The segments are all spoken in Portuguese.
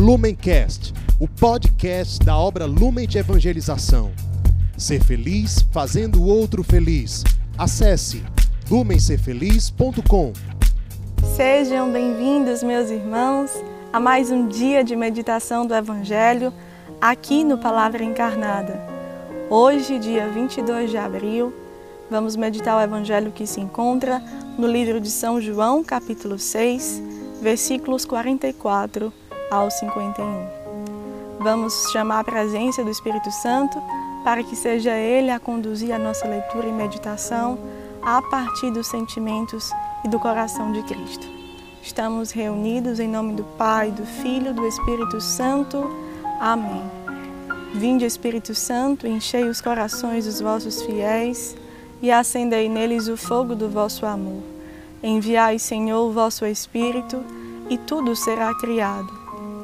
Lumencast, o podcast da obra Lumen de Evangelização. Ser feliz fazendo o outro feliz. Acesse lumencerfeliz.com. Sejam bem-vindos, meus irmãos, a mais um dia de meditação do Evangelho aqui no Palavra Encarnada. Hoje, dia 22 de abril, vamos meditar o Evangelho que se encontra no livro de São João, capítulo 6, versículos 44 ao 51. Vamos chamar a presença do Espírito Santo para que seja Ele a conduzir a nossa leitura e meditação a partir dos sentimentos e do coração de Cristo. Estamos reunidos em nome do Pai, do Filho do Espírito Santo. Amém. Vinde, Espírito Santo, enchei os corações dos vossos fiéis e acendei neles o fogo do vosso amor. Enviai, Senhor, o vosso Espírito, e tudo será criado,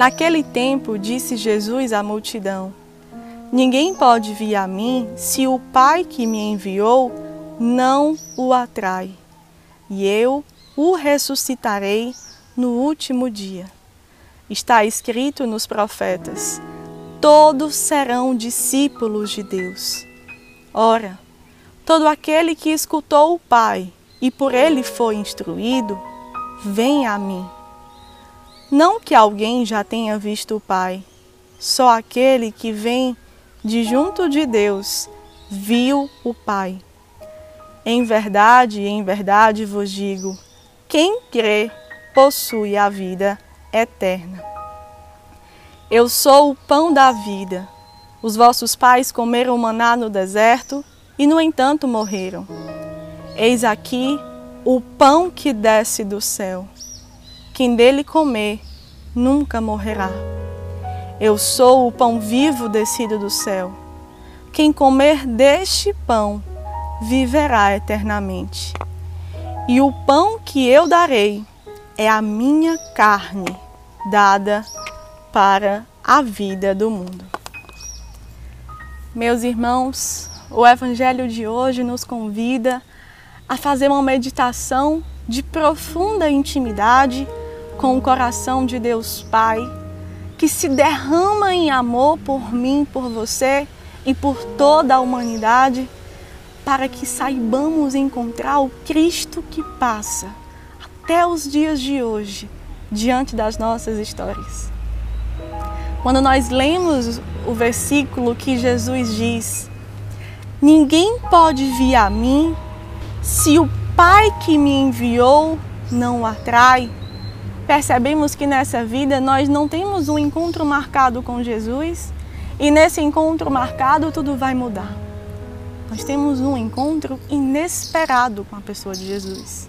Naquele tempo, disse Jesus à multidão: Ninguém pode vir a mim se o Pai que me enviou não o atrai, e eu o ressuscitarei no último dia. Está escrito nos profetas: todos serão discípulos de Deus. Ora, todo aquele que escutou o Pai e por ele foi instruído, vem a mim. Não que alguém já tenha visto o Pai, só aquele que vem de junto de Deus viu o Pai. Em verdade, em verdade vos digo: quem crê possui a vida eterna. Eu sou o pão da vida. Os vossos pais comeram maná no deserto e, no entanto, morreram. Eis aqui o pão que desce do céu. Quem dele comer nunca morrerá. Eu sou o pão vivo descido do céu. Quem comer deste pão viverá eternamente. E o pão que eu darei é a minha carne, dada para a vida do mundo. Meus irmãos, o Evangelho de hoje nos convida a fazer uma meditação de profunda intimidade com o coração de Deus Pai, que se derrama em amor por mim, por você e por toda a humanidade, para que saibamos encontrar o Cristo que passa até os dias de hoje diante das nossas histórias. Quando nós lemos o versículo que Jesus diz: Ninguém pode vir a mim se o Pai que me enviou não o atrai, percebemos que nessa vida nós não temos um encontro marcado com Jesus e nesse encontro marcado tudo vai mudar. Nós temos um encontro inesperado com a pessoa de Jesus.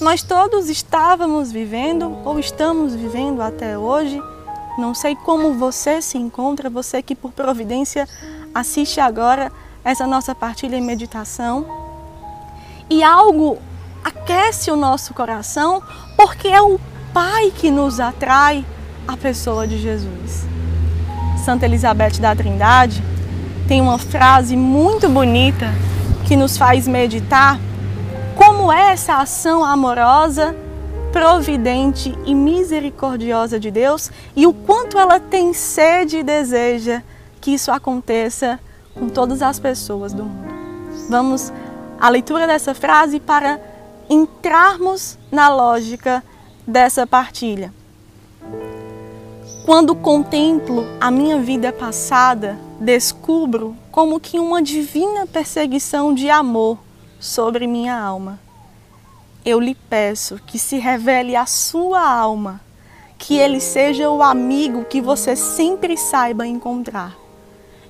Nós todos estávamos vivendo ou estamos vivendo até hoje. Não sei como você se encontra, você que por providência assiste agora essa nossa partilha e meditação e algo aquece o nosso coração porque é o Pai que nos atrai à pessoa de Jesus. Santa Elizabeth da Trindade tem uma frase muito bonita que nos faz meditar como é essa ação amorosa, providente e misericordiosa de Deus e o quanto ela tem sede e deseja que isso aconteça com todas as pessoas do mundo. Vamos a leitura dessa frase para entrarmos na lógica dessa partilha. Quando contemplo a minha vida passada, descubro como que uma divina perseguição de amor sobre minha alma. Eu lhe peço que se revele a sua alma, que ele seja o amigo que você sempre saiba encontrar.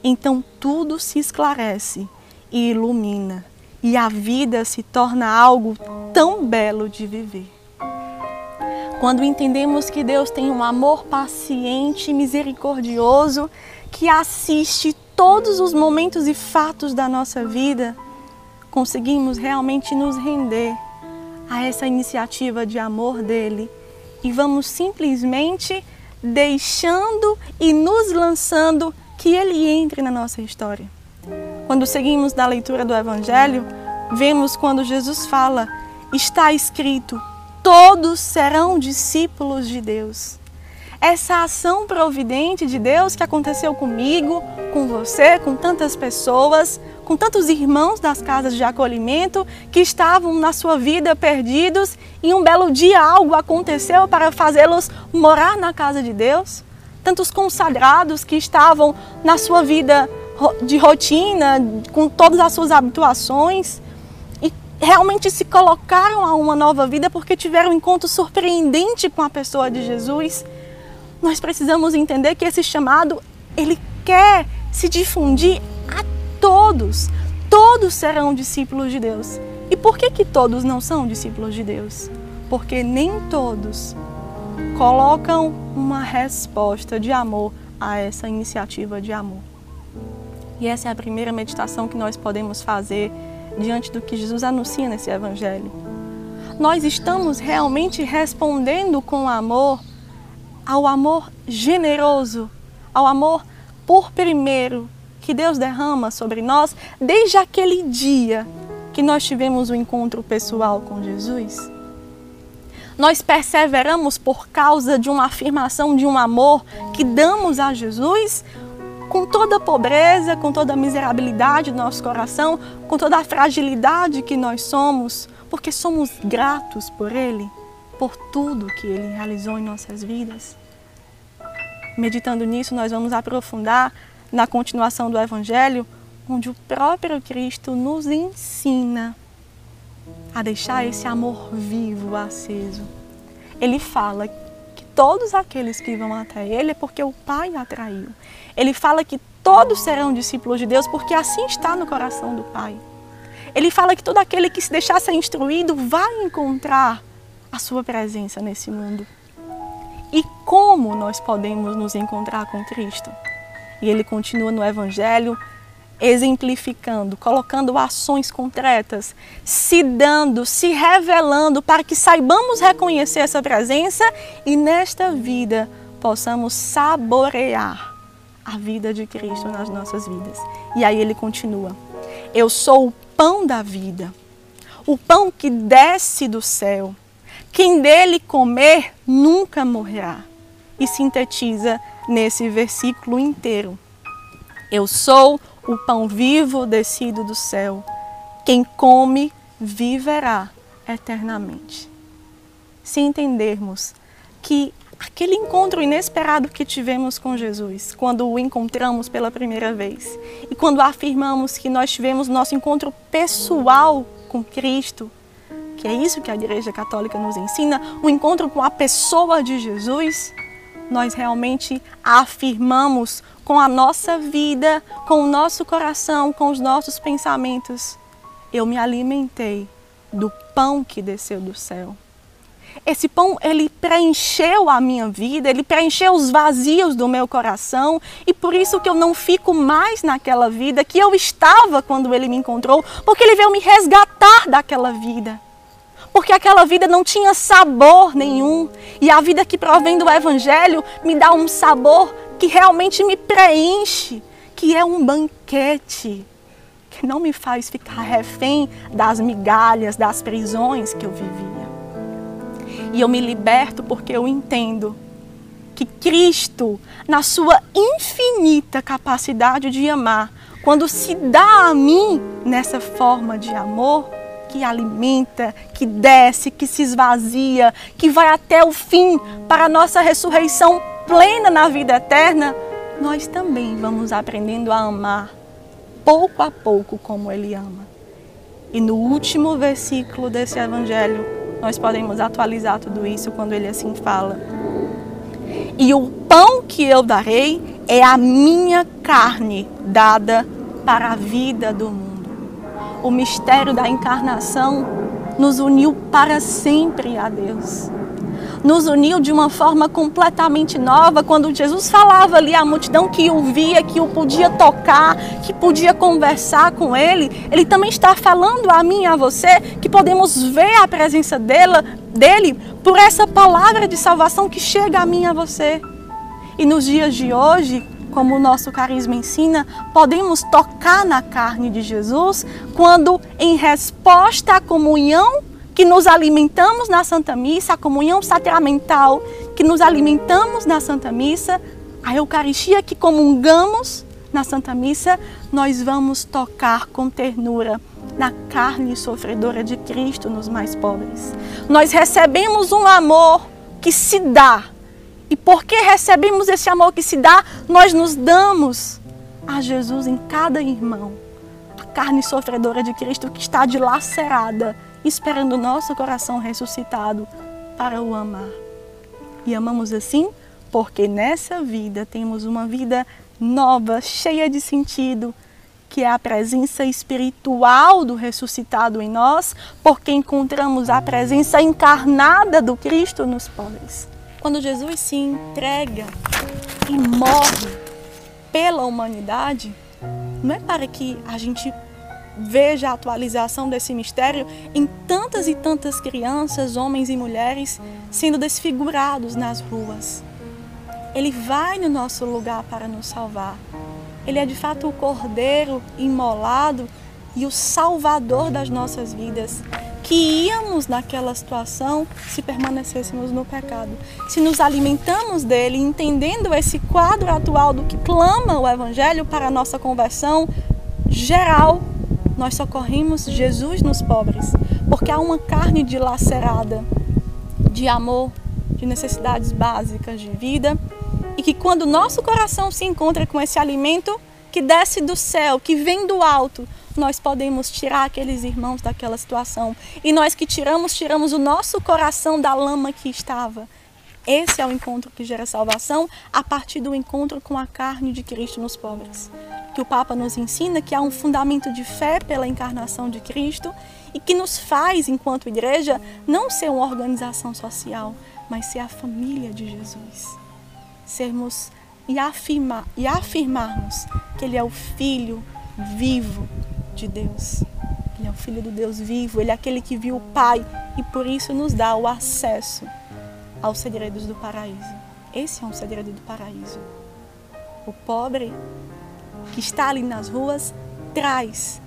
Então tudo se esclarece e ilumina e a vida se torna algo tão belo de viver. Quando entendemos que Deus tem um amor paciente, misericordioso, que assiste todos os momentos e fatos da nossa vida, conseguimos realmente nos render a essa iniciativa de amor dele e vamos simplesmente deixando e nos lançando que ele entre na nossa história. Quando seguimos na leitura do Evangelho, vemos quando Jesus fala: está escrito, todos serão discípulos de Deus. Essa ação providente de Deus que aconteceu comigo, com você, com tantas pessoas, com tantos irmãos das casas de acolhimento que estavam na sua vida perdidos e um belo dia algo aconteceu para fazê-los morar na casa de Deus. Tantos consagrados que estavam na sua vida de rotina, com todas as suas habituações, realmente se colocaram a uma nova vida porque tiveram um encontro surpreendente com a pessoa de Jesus. Nós precisamos entender que esse chamado, ele quer se difundir a todos. Todos serão discípulos de Deus. E por que que todos não são discípulos de Deus? Porque nem todos colocam uma resposta de amor a essa iniciativa de amor. E essa é a primeira meditação que nós podemos fazer diante do que Jesus anuncia nesse Evangelho. Nós estamos realmente respondendo com amor ao amor generoso, ao amor por primeiro que Deus derrama sobre nós desde aquele dia que nós tivemos o um encontro pessoal com Jesus. Nós perseveramos por causa de uma afirmação de um amor que damos a Jesus com toda a pobreza, com toda a miserabilidade do nosso coração, com toda a fragilidade que nós somos, porque somos gratos por Ele, por tudo que Ele realizou em nossas vidas. Meditando nisso, nós vamos aprofundar na continuação do Evangelho, onde o próprio Cristo nos ensina a deixar esse amor vivo, aceso. Ele fala todos aqueles que vão até Ele é porque o Pai atraiu. Ele fala que todos serão discípulos de Deus porque assim está no coração do Pai. Ele fala que todo aquele que se deixar ser instruído vai encontrar a sua presença nesse mundo. E como nós podemos nos encontrar com Cristo? E ele continua no Evangelho exemplificando, colocando ações concretas, se dando, se revelando para que saibamos reconhecer essa presença e nesta vida possamos saborear a vida de Cristo nas nossas vidas. E aí ele continua: Eu sou o pão da vida, o pão que desce do céu. Quem dele comer nunca morrerá. E sintetiza nesse versículo inteiro. Eu sou o pão vivo descido do céu. Quem come viverá eternamente. Se entendermos que aquele encontro inesperado que tivemos com Jesus, quando o encontramos pela primeira vez, e quando afirmamos que nós tivemos nosso encontro pessoal com Cristo, que é isso que a Igreja Católica nos ensina, o um encontro com a pessoa de Jesus, nós realmente afirmamos com a nossa vida, com o nosso coração, com os nossos pensamentos. Eu me alimentei do pão que desceu do céu. Esse pão, ele preencheu a minha vida, ele preencheu os vazios do meu coração e por isso que eu não fico mais naquela vida que eu estava quando ele me encontrou, porque ele veio me resgatar daquela vida. Porque aquela vida não tinha sabor nenhum e a vida que provém do evangelho me dá um sabor que realmente me preenche, que é um banquete, que não me faz ficar refém das migalhas, das prisões que eu vivia. E eu me liberto porque eu entendo que Cristo, na sua infinita capacidade de amar, quando se dá a mim nessa forma de amor, que alimenta, que desce, que se esvazia, que vai até o fim para a nossa ressurreição plena na vida eterna, nós também vamos aprendendo a amar pouco a pouco como Ele ama. E no último versículo desse Evangelho, nós podemos atualizar tudo isso quando ele assim fala. E o pão que eu darei é a minha carne dada para a vida do mundo. O mistério da encarnação nos uniu para sempre a Deus nos uniu de uma forma completamente nova. Quando Jesus falava ali à multidão que o via, que o podia tocar, que podia conversar com ele, ele também está falando a mim e a você que podemos ver a presença dele, dele por essa palavra de salvação que chega a mim e a você. E nos dias de hoje, como o nosso carisma ensina, podemos tocar na carne de Jesus quando, em resposta à comunhão que nos alimentamos na Santa Missa, a comunhão sacramental que nos alimentamos na Santa Missa, a Eucaristia que comungamos na Santa Missa, nós vamos tocar com ternura na carne sofredora de Cristo nos mais pobres. Nós recebemos um amor que se dá e porque recebemos esse amor que se dá, nós nos damos a Jesus em cada irmão. A carne sofredora de Cristo que está dilacerada, esperando nosso coração ressuscitado para o amar. E amamos assim porque nessa vida temos uma vida nova, cheia de sentido, que é a presença espiritual do ressuscitado em nós, porque encontramos a presença encarnada do Cristo nos pobres. Quando Jesus se entrega e morre pela humanidade, não é para que a gente veja a atualização desse mistério em tantas e tantas crianças, homens e mulheres sendo desfigurados nas ruas. Ele vai no nosso lugar para nos salvar. Ele é de fato o Cordeiro imolado e o Salvador das nossas vidas que íamos naquela situação se permanecêssemos no pecado. Se nos alimentamos dele, entendendo esse quadro atual do que clama o Evangelho para a nossa conversão geral, nós socorremos Jesus nos pobres, porque há uma carne dilacerada de amor, de necessidades básicas de vida, e que quando nosso coração se encontra com esse alimento que desce do céu, que vem do alto, nós podemos tirar aqueles irmãos daquela situação. E nós que tiramos, tiramos o nosso coração da lama que estava. Esse é o encontro que gera salvação a partir do encontro com a carne de Cristo nos pobres. Que o Papa nos ensina que há um fundamento de fé pela encarnação de Cristo e que nos faz, enquanto igreja, não ser uma organização social, mas ser a família de Jesus. Sermos e, afirmar, e afirmarmos que Ele é o Filho vivo de Deus. Ele é o Filho do Deus vivo, ele é aquele que viu o Pai e por isso nos dá o acesso aos segredos do paraíso. Esse é um segredo do paraíso. O pobre que está ali nas ruas traz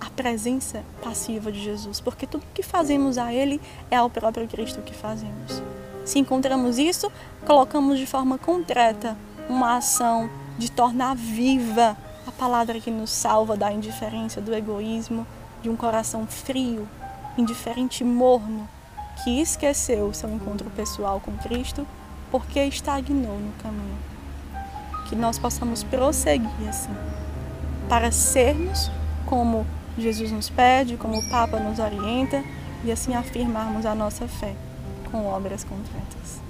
a presença passiva de Jesus, porque tudo que fazemos a Ele é ao próprio Cristo que fazemos. Se encontramos isso, colocamos de forma concreta uma ação de tornar viva a palavra que nos salva da indiferença, do egoísmo, de um coração frio, indiferente e morno, que esqueceu seu encontro pessoal com Cristo porque estagnou no caminho. Que nós possamos prosseguir assim, para sermos como Jesus nos pede, como o Papa nos orienta e assim afirmarmos a nossa fé com obras concretas.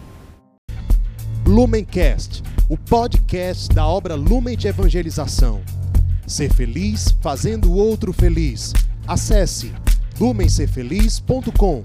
Lumencast, o podcast da obra Lumen de Evangelização. Ser feliz fazendo o outro feliz. Acesse lumencerfeliz.com.